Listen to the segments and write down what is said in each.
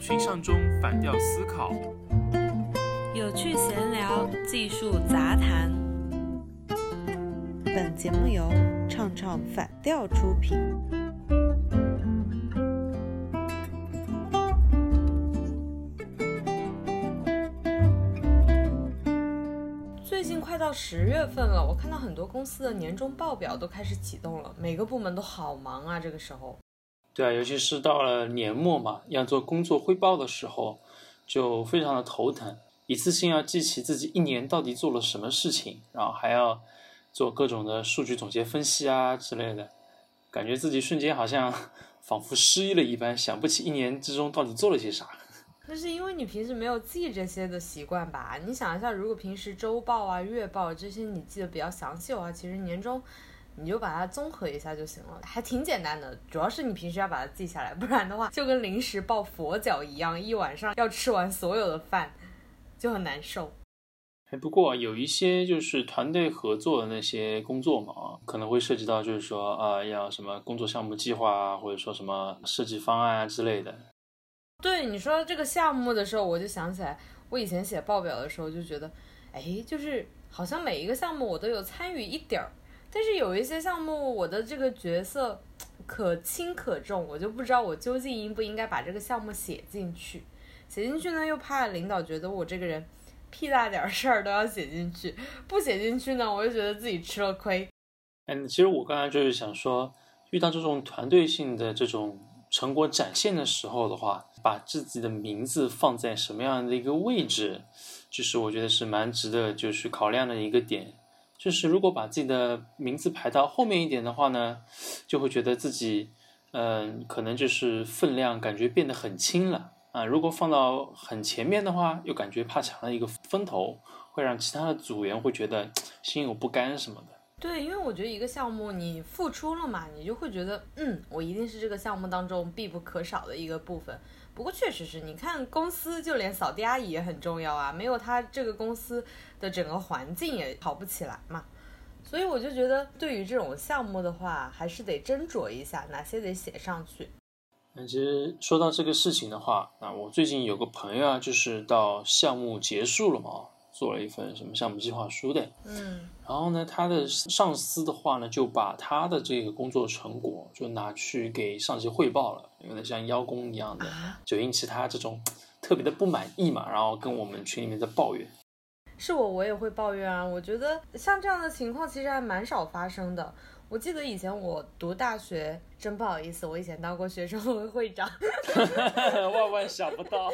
群像中反调思考，有趣闲聊，技术杂谈。本节目由唱唱反调出品。最近快到十月份了，我看到很多公司的年终报表都开始启动了，每个部门都好忙啊。这个时候，对啊，尤其是到了年末嘛，要做工作汇报的时候，就非常的头疼，一次性要记起自己一年到底做了什么事情，然后还要做各种的数据总结分析啊之类的，感觉自己瞬间好像 仿佛失忆了一般，想不起一年之中到底做了些啥。那是因为你平时没有记这些的习惯吧？你想一下，如果平时周报啊、月报这些你记得比较详细的话，其实年终你就把它综合一下就行了，还挺简单的。主要是你平时要把它记下来，不然的话就跟临时抱佛脚一样，一晚上要吃完所有的饭，就很难受。哎，不过有一些就是团队合作的那些工作嘛，啊，可能会涉及到就是说啊，要什么工作项目计划啊，或者说什么设计方案啊之类的。对你说这个项目的时候，我就想起来，我以前写报表的时候就觉得，哎，就是好像每一个项目我都有参与一点儿，但是有一些项目我的这个角色 可轻可重，我就不知道我究竟应不应该把这个项目写进去。写进去呢，又怕领导觉得我这个人屁大点事儿都要写进去，不写进去呢，我就觉得自己吃了亏。嗯，其实我刚才就是想说，遇到这种团队性的这种成果展现的时候的话，把自己的名字放在什么样的一个位置，就是我觉得是蛮值得就是考量的一个点。就是如果把自己的名字排到后面一点的话呢，就会觉得自己，嗯，可能就是分量感觉变得很轻了啊。如果放到很前面的话，又感觉怕抢了一个风头，会让其他的组员会觉得心有不甘什么的。对，因为我觉得一个项目你付出了嘛，你就会觉得，嗯，我一定是这个项目当中必不可少的一个部分。不过确实是你看公司，就连扫地阿姨也很重要啊，没有她这个公司的整个环境也好不起来嘛。所以我就觉得，对于这种项目的话，还是得斟酌一下哪些得写上去。那其实说到这个事情的话，那我最近有个朋友啊，就是到项目结束了嘛，做了一份什么项目计划书的，嗯，然后呢，他的上司的话呢，就把他的这个工作成果就拿去给上级汇报了，有点像邀功一样的，就引起他这种特别的不满意嘛，然后跟我们群里面在抱怨。是我，我也会抱怨啊。我觉得像这样的情况其实还蛮少发生的。我记得以前我读大学，真不好意思，我以前当过学生会会长。万万想不到。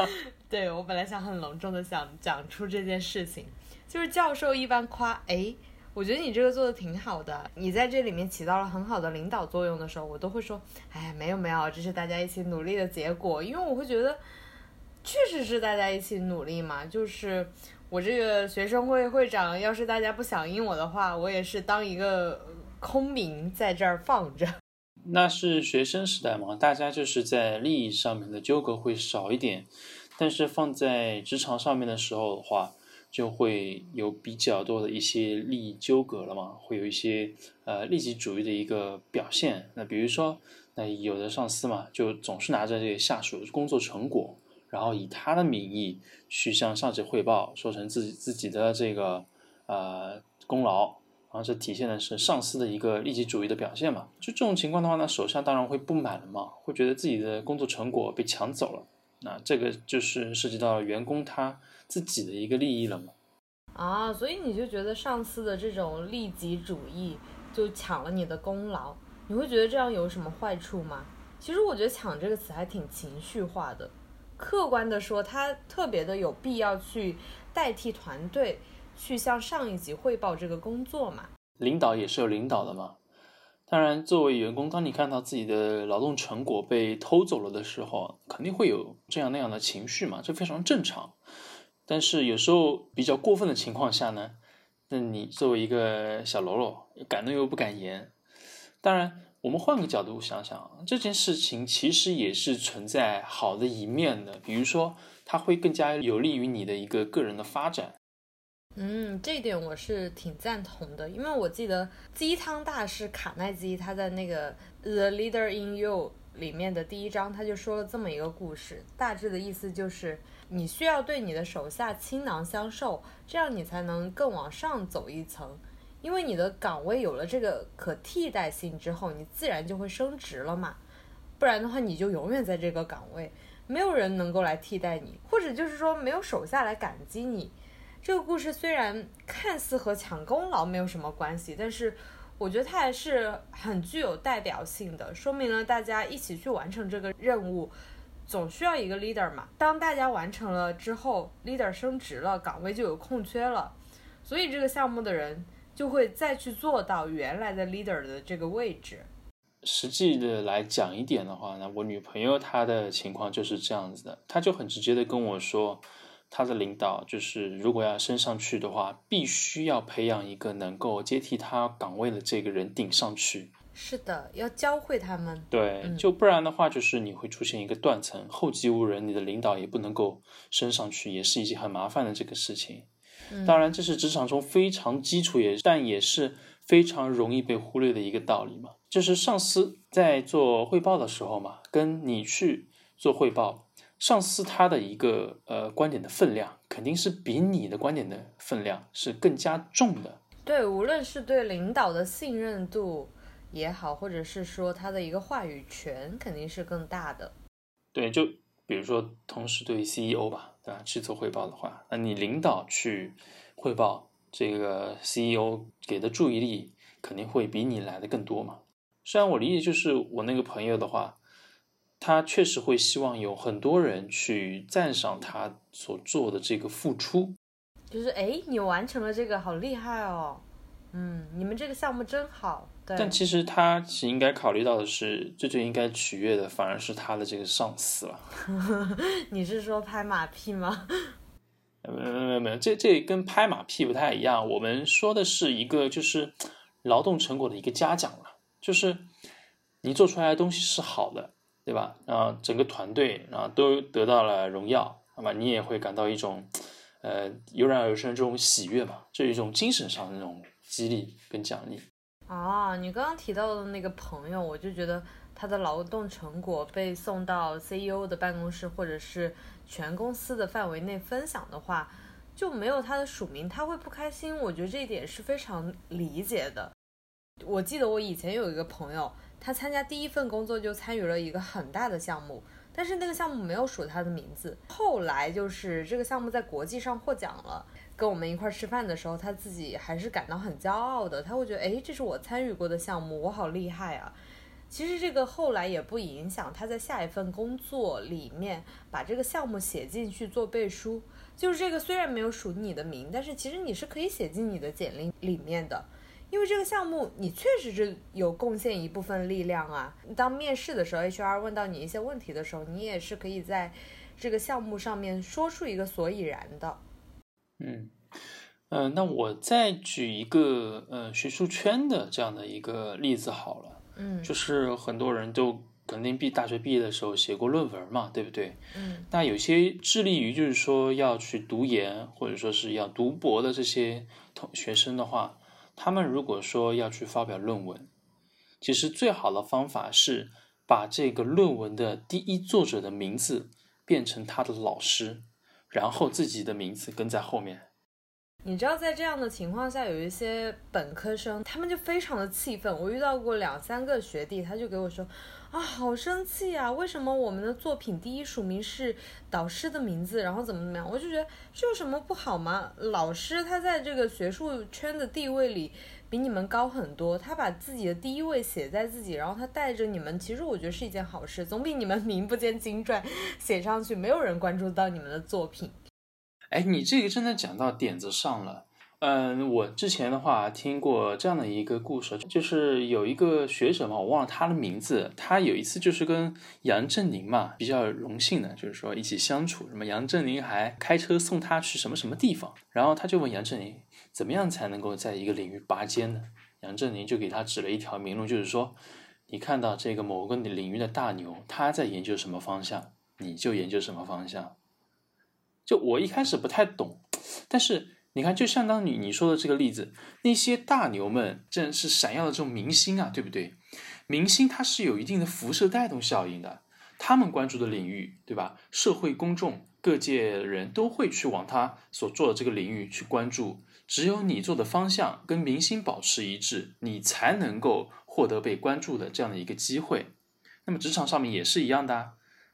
对我本来想很隆重的想讲出这件事情，就是教授一般夸，哎，我觉得你这个做的挺好的，你在这里面起到了很好的领导作用的时候，我都会说，哎，没有没有，这是大家一起努力的结果，因为我会觉得，确实是大家一起努力嘛，就是我这个学生会会长，要是大家不响应我的话，我也是当一个空名在这儿放着。那是学生时代嘛，大家就是在利益上面的纠葛会少一点，但是放在职场上面的时候的话，就会有比较多的一些利益纠葛了嘛，会有一些呃利己主义的一个表现。那比如说，那有的上司嘛，就总是拿着这个下属的工作成果，然后以他的名义去向上级汇报，说成自己自己的这个呃功劳。然后这体现的是上司的一个利己主义的表现嘛？就这种情况的话呢，手下当然会不满了嘛，会觉得自己的工作成果被抢走了。那这个就是涉及到员工他自己的一个利益了嘛？啊，所以你就觉得上司的这种利己主义就抢了你的功劳，你会觉得这样有什么坏处吗？其实我觉得“抢”这个词还挺情绪化的。客观的说，他特别的有必要去代替团队。去向上一级汇报这个工作嘛？领导也是有领导的嘛。当然，作为员工，当你看到自己的劳动成果被偷走了的时候，肯定会有这样那样的情绪嘛，这非常正常。但是有时候比较过分的情况下呢，那你作为一个小喽啰，敢怒又不敢言。当然，我们换个角度想想，这件事情其实也是存在好的一面的，比如说，它会更加有利于你的一个个人的发展。嗯，这一点我是挺赞同的，因为我记得鸡汤大师卡耐基他在那个《The Leader in You》里面的第一章，他就说了这么一个故事，大致的意思就是你需要对你的手下倾囊相授，这样你才能更往上走一层。因为你的岗位有了这个可替代性之后，你自然就会升职了嘛。不然的话，你就永远在这个岗位，没有人能够来替代你，或者就是说没有手下来感激你。这个故事虽然看似和抢功劳没有什么关系，但是我觉得它还是很具有代表性的，说明了大家一起去完成这个任务，总需要一个 leader 嘛。当大家完成了之后，leader 升职了，岗位就有空缺了，所以这个项目的人就会再去做到原来的 leader 的这个位置。实际的来讲一点的话呢，我女朋友她的情况就是这样子的，她就很直接的跟我说。他的领导就是，如果要升上去的话，必须要培养一个能够接替他岗位的这个人顶上去。是的，要教会他们。对，就不然的话，就是你会出现一个断层，后继无人，你的领导也不能够升上去，也是一件很麻烦的这个事情。当然，这是职场中非常基础，也但也是非常容易被忽略的一个道理嘛。就是上司在做汇报的时候嘛，跟你去做汇报。上司他的一个呃观点的分量，肯定是比你的观点的分量是更加重的。对，无论是对领导的信任度也好，或者是说他的一个话语权，肯定是更大的。对，就比如说同时对 CEO 吧，对吧？去做汇报的话，那你领导去汇报，这个 CEO 给的注意力肯定会比你来的更多嘛。虽然我理解，就是我那个朋友的话。他确实会希望有很多人去赞赏他所做的这个付出，就是哎，你完成了这个，好厉害哦，嗯，你们这个项目真好。对。但其实他其实应该考虑到的是，最最应该取悦的反而是他的这个上司了。你是说拍马屁吗？没有没有没有，这这跟拍马屁不太一样。我们说的是一个就是劳动成果的一个嘉奖了，就是你做出来的东西是好的。对吧？然后整个团队，然后都得到了荣耀，那么你也会感到一种，呃，油然而生这种喜悦嘛，这一种精神上的那种激励跟奖励。啊，你刚刚提到的那个朋友，我就觉得他的劳动成果被送到 CEO 的办公室，或者是全公司的范围内分享的话，就没有他的署名，他会不开心。我觉得这一点是非常理解的。我记得我以前有一个朋友。他参加第一份工作就参与了一个很大的项目，但是那个项目没有署他的名字。后来就是这个项目在国际上获奖了，跟我们一块吃饭的时候，他自己还是感到很骄傲的。他会觉得，哎，这是我参与过的项目，我好厉害啊！其实这个后来也不影响他在下一份工作里面把这个项目写进去做背书。就是这个虽然没有署你的名，但是其实你是可以写进你的简历里面的。因为这个项目，你确实是有贡献一部分力量啊。当面试的时候，HR 问到你一些问题的时候，你也是可以在这个项目上面说出一个所以然的。嗯，呃，那我再举一个呃学术圈的这样的一个例子好了。嗯，就是很多人都肯定毕大学毕业的时候写过论文嘛，对不对？嗯，那有些致力于就是说要去读研或者说是要读博的这些同学生的话。他们如果说要去发表论文，其实最好的方法是把这个论文的第一作者的名字变成他的老师，然后自己的名字跟在后面。你知道，在这样的情况下，有一些本科生，他们就非常的气愤。我遇到过两三个学弟，他就给我说。啊，好生气啊！为什么我们的作品第一署名是导师的名字，然后怎么怎么样？我就觉得这有什么不好吗？老师他在这个学术圈的地位里比你们高很多，他把自己的第一位写在自己，然后他带着你们，其实我觉得是一件好事，总比你们名不见经传写上去，没有人关注到你们的作品。哎，你这个真的讲到点子上了。嗯，我之前的话听过这样的一个故事，就是有一个学者嘛，我忘了他的名字。他有一次就是跟杨振宁嘛比较荣幸的，就是说一起相处。什么杨振宁还开车送他去什么什么地方，然后他就问杨振宁怎么样才能够在一个领域拔尖呢？杨振宁就给他指了一条明路，就是说你看到这个某个领域的大牛他在研究什么方向，你就研究什么方向。就我一开始不太懂，但是。你看，就相当于你说的这个例子，那些大牛们真是闪耀的这种明星啊，对不对？明星他是有一定的辐射带动效应的，他们关注的领域，对吧？社会公众各界人都会去往他所做的这个领域去关注。只有你做的方向跟明星保持一致，你才能够获得被关注的这样的一个机会。那么职场上面也是一样的，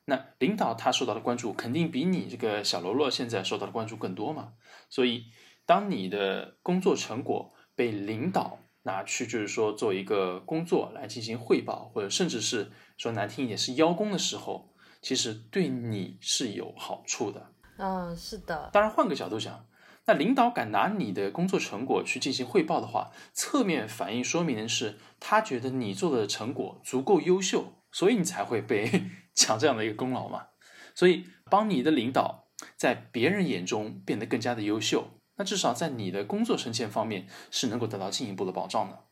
那领导他受到的关注肯定比你这个小喽啰现在受到的关注更多嘛。所以，当你的工作成果被领导拿去，就是说做一个工作来进行汇报，或者甚至是说难听一点是邀功的时候，其实对你是有好处的。嗯，是的。当然，换个角度讲。那领导敢拿你的工作成果去进行汇报的话，侧面反映说明的是，他觉得你做的成果足够优秀，所以你才会被 抢这样的一个功劳嘛。所以，帮你的领导在别人眼中变得更加的优秀，那至少在你的工作升迁方面是能够得到进一步的保障的。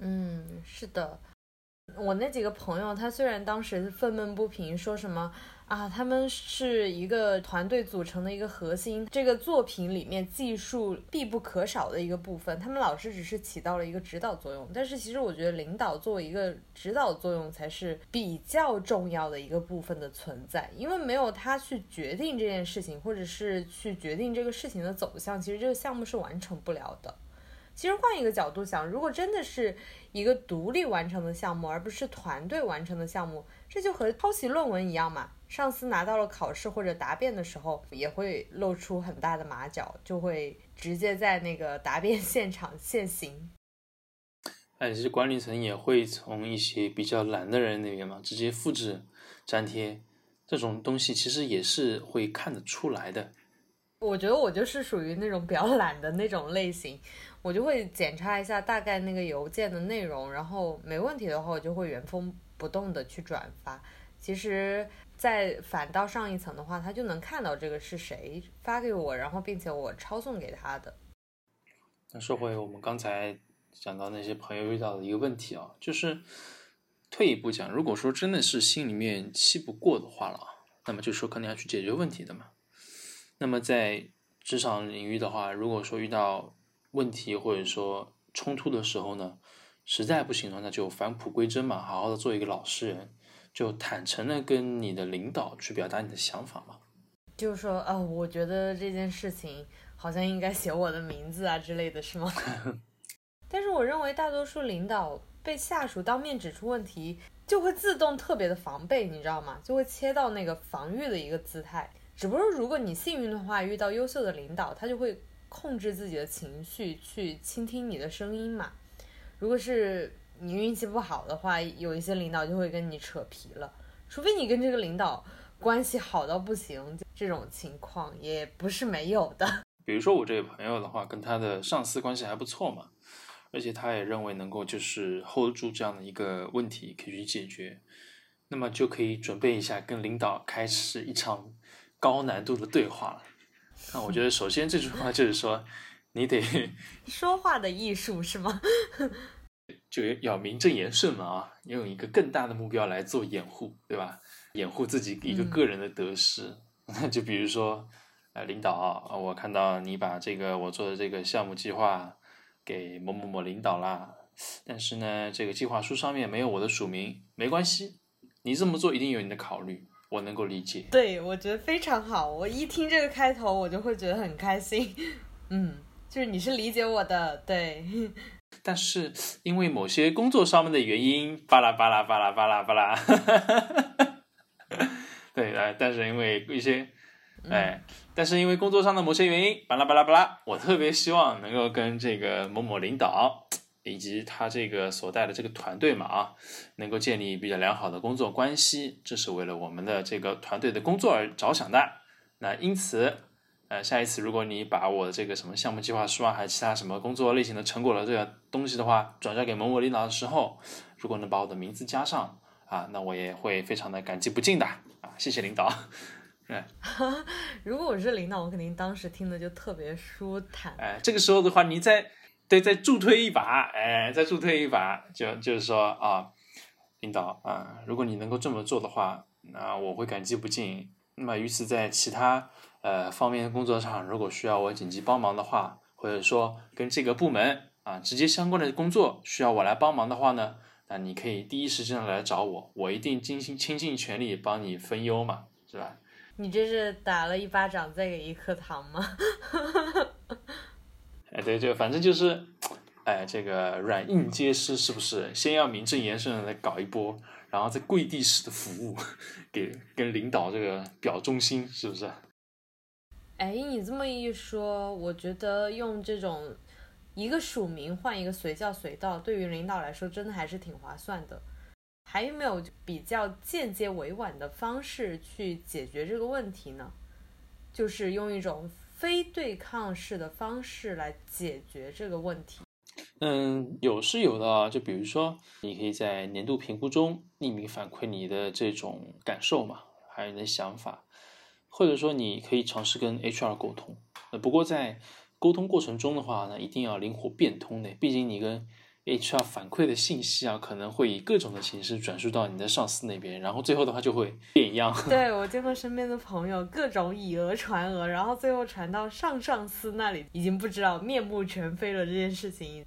嗯，是的。我那几个朋友，他虽然当时愤懑不平，说什么。啊，他们是一个团队组成的一个核心，这个作品里面技术必不可少的一个部分。他们老师只是起到了一个指导作用，但是其实我觉得领导作为一个指导作用才是比较重要的一个部分的存在，因为没有他去决定这件事情，或者是去决定这个事情的走向，其实这个项目是完成不了的。其实换一个角度想，如果真的是一个独立完成的项目，而不是团队完成的项目，这就和抄袭论文一样嘛。上司拿到了考试或者答辩的时候，也会露出很大的马脚，就会直接在那个答辩 现场现行。哎，其实管理层也会从一些比较懒的人那边嘛，直接复制粘贴这种东西，其实也是会看得出来的。我觉得我就是属于那种比较懒的那种类型，我就会检查一下大概那个邮件的内容，然后没问题的话，我就会原封不动的去转发。其实。在反到上一层的话，他就能看到这个是谁发给我，然后并且我抄送给他的。那说回我们刚才讲到那些朋友遇到的一个问题啊，就是退一步讲，如果说真的是心里面气不过的话了，那么就说肯定要去解决问题的嘛。那么在职场领域的话，如果说遇到问题或者说冲突的时候呢，实在不行了，那就返璞归真嘛，好好的做一个老实人。就坦诚的跟你的领导去表达你的想法嘛，就是说，啊，我觉得这件事情好像应该写我的名字啊之类的是吗？但是我认为大多数领导被下属当面指出问题，就会自动特别的防备，你知道吗？就会切到那个防御的一个姿态。只不过如果你幸运的话，遇到优秀的领导，他就会控制自己的情绪，去倾听你的声音嘛。如果是。你运气不好的话，有一些领导就会跟你扯皮了。除非你跟这个领导关系好到不行，这种情况也不是没有的。比如说我这位朋友的话，跟他的上司关系还不错嘛，而且他也认为能够就是 hold 住这样的一个问题可以去解决，那么就可以准备一下跟领导开始一场高难度的对话了。那我觉得首先这句话就是说，你得 说话的艺术是吗？就要名正言顺嘛啊，用一个更大的目标来做掩护，对吧？掩护自己一个个人的得失。就比如说，呃，领导啊，我看到你把这个我做的这个项目计划给某某某领导啦，但是呢，这个计划书上面没有我的署名，没关系，你这么做一定有你的考虑，我能够理解。对，我觉得非常好。我一听这个开头，我就会觉得很开心。嗯，就是你是理解我的，对。但是因为某些工作上面的原因，巴拉巴拉巴拉巴拉巴拉，对，哎，但是因为一些，哎，但是因为工作上的某些原因，巴拉巴拉巴拉，我特别希望能够跟这个某某领导以及他这个所带的这个团队嘛啊，能够建立比较良好的工作关系，这是为了我们的这个团队的工作而着想的。那因此。呃，下一次如果你把我的这个什么项目计划书啊，还有其他什么工作类型的成果的这个东西的话，转交给某某领导的时候，如果能把我的名字加上啊，那我也会非常的感激不尽的啊，谢谢领导。对，如果我是领导，我肯定当时听的就特别舒坦。哎，这个时候的话，你再对再助推一把，哎，再助推一把，就就是说啊，领导啊，如果你能够这么做的话，那我会感激不尽。那么，于此在其他。呃，方面的工作上如果需要我紧急帮忙的话，或者说跟这个部门啊直接相关的工作需要我来帮忙的话呢，那你可以第一时间来找我，我一定尽心倾尽全力帮你分忧嘛，是吧？你这是打了一巴掌再给一颗糖吗？哎，对，就反正就是，哎，这个软硬皆施，是不是？先要名正言顺的来搞一波，然后再跪地式的服务，给跟领导这个表忠心，是不是？哎，你这么一说，我觉得用这种一个署名换一个随叫随到，对于领导来说真的还是挺划算的。还有没有比较间接委婉的方式去解决这个问题呢？就是用一种非对抗式的方式来解决这个问题。嗯，有是有的啊，就比如说，你可以在年度评估中匿名反馈你的这种感受嘛，还有你的想法，或者说你可以尝试跟 HR 沟通。呃，不过在沟通过程中的话呢，一定要灵活变通的，毕竟你跟 HR 反馈的信息啊，可能会以各种的形式转述到你的上司那边，然后最后的话就会变样。对我见过身边的朋友，各种以讹传讹，然后最后传到上上司那里，已经不知道面目全非了。这件事情，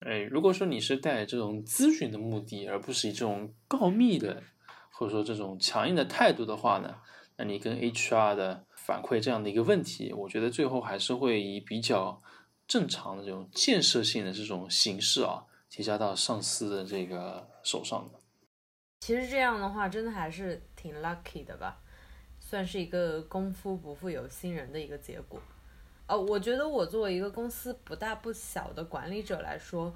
哎，如果说你是带着这种咨询的目的，而不是以这种告密的，或者说这种强硬的态度的话呢，那你跟 HR 的反馈这样的一个问题，我觉得最后还是会以比较正常的这种建设性的这种形式啊，提交到上司的这个手上的。其实这样的话，真的还是挺 lucky 的吧，算是一个功夫不负有心人的一个结果。哦，我觉得我作为一个公司不大不小的管理者来说，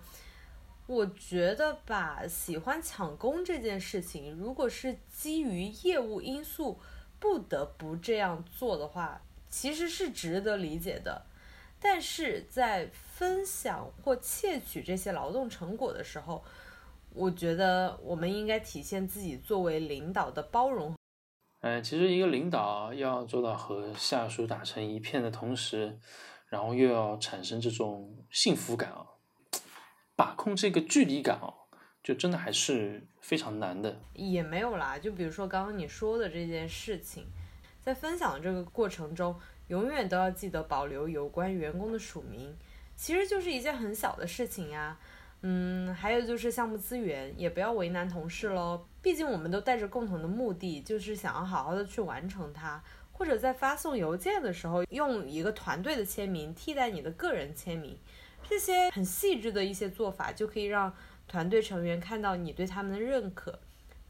我觉得吧，喜欢抢功这件事情，如果是基于业务因素不得不这样做的话，其实是值得理解的。但是在分享或窃取这些劳动成果的时候，我觉得我们应该体现自己作为领导的包容。嗯，其实一个领导要做到和下属打成一片的同时，然后又要产生这种幸福感啊，把控这个距离感啊，就真的还是非常难的。也没有啦，就比如说刚刚你说的这件事情，在分享的这个过程中，永远都要记得保留有关员工的署名，其实就是一件很小的事情呀。嗯，还有就是项目资源，也不要为难同事喽。毕竟我们都带着共同的目的，就是想要好好的去完成它。或者在发送邮件的时候，用一个团队的签名替代你的个人签名，这些很细致的一些做法，就可以让团队成员看到你对他们的认可，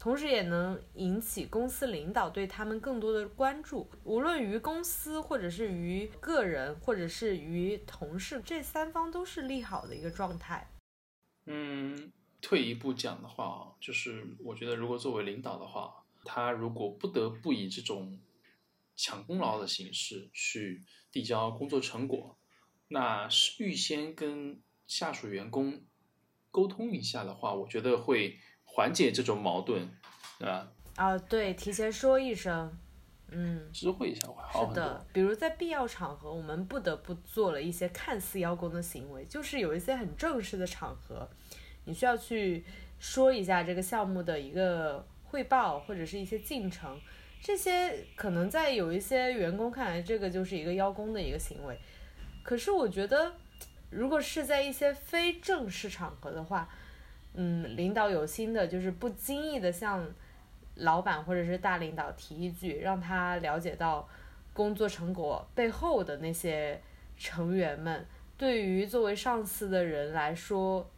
同时也能引起公司领导对他们更多的关注。无论于公司，或者是于个人，或者是于同事，这三方都是利好的一个状态。嗯，退一步讲的话，就是我觉得如果作为领导的话，他如果不得不以这种抢功劳的形式去递交工作成果，那是预先跟下属员工沟通一下的话，我觉得会缓解这种矛盾，对吧？啊，对，提前说一声，嗯，知会一下会好。是的，比如在必要场合，我们不得不做了一些看似邀功的行为，就是有一些很正式的场合，你需要去说一下这个项目的一个汇报或者是一些进程，这些可能在有一些员工看来，这个就是一个邀功的一个行为。可是我觉得，如果是在一些非正式场合的话，嗯，领导有心的，就是不经意的向老板或者是大领导提一句，让他了解到工作成果背后的那些成员们，对于作为上司的人来说，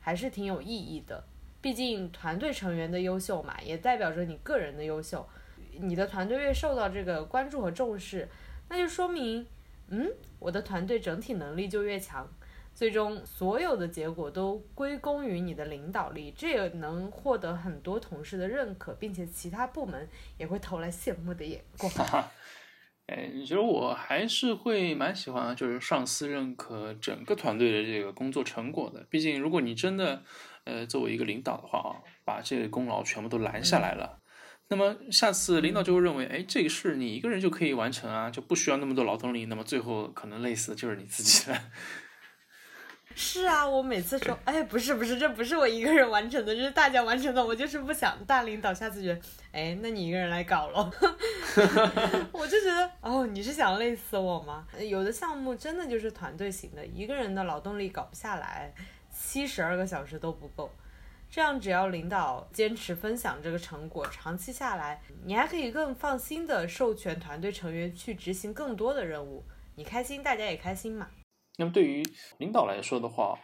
还是挺有意义的。毕竟团队成员的优秀嘛，也代表着你个人的优秀。你的团队越受到这个关注和重视，那就说明，嗯，我的团队整体能力就越强。最终所有的结果都归功于你的领导力，这也能获得很多同事的认可，并且其他部门也会投来羡慕的眼光。哎，其实我还是会蛮喜欢，就是上司认可整个团队的这个工作成果的。毕竟，如果你真的，呃，作为一个领导的话啊，把这个功劳全部都拦下来了，那么下次领导就会认为，哎，这个事你一个人就可以完成啊，就不需要那么多劳动力。那么最后可能累死的就是你自己了。是啊，我每次说，哎，不是不是，这不是我一个人完成的，这是大家完成的。我就是不想大领导下次觉得，哎，那你一个人来搞咯。我就觉得，哦，你是想累死我吗？有的项目真的就是团队型的，一个人的劳动力搞不下来，七十二个小时都不够。这样只要领导坚持分享这个成果，长期下来，你还可以更放心的授权团队成员去执行更多的任务。你开心，大家也开心嘛。那么对于领导来说的话，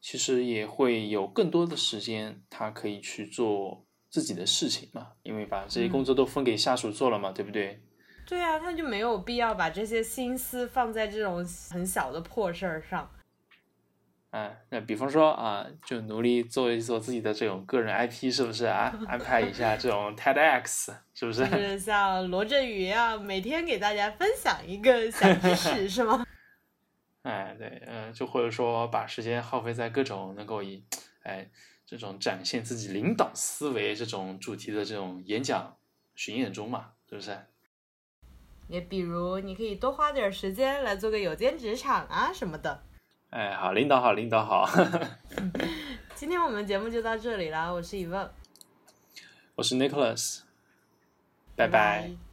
其实也会有更多的时间，他可以去做自己的事情嘛，因为把这些工作都分给下属做了嘛，对不对？对啊，他就没有必要把这些心思放在这种很小的破事儿上。啊，那比方说啊，就努力做一做自己的这种个人 IP，是不是啊？安排一下这种 TEDx，是不是？就是像罗振宇一样，每天给大家分享一个小知识，是吗？哎，对，嗯，就或者说把时间耗费在各种能够以，哎，这种展现自己领导思维这种主题的这种演讲巡演中嘛，是不是？也比如，你可以多花点时间来做个有兼职场啊什么的。哎，好，领导好，领导好。今天我们节目就到这里了，我是 Evan，我是 Nicholas，拜拜拜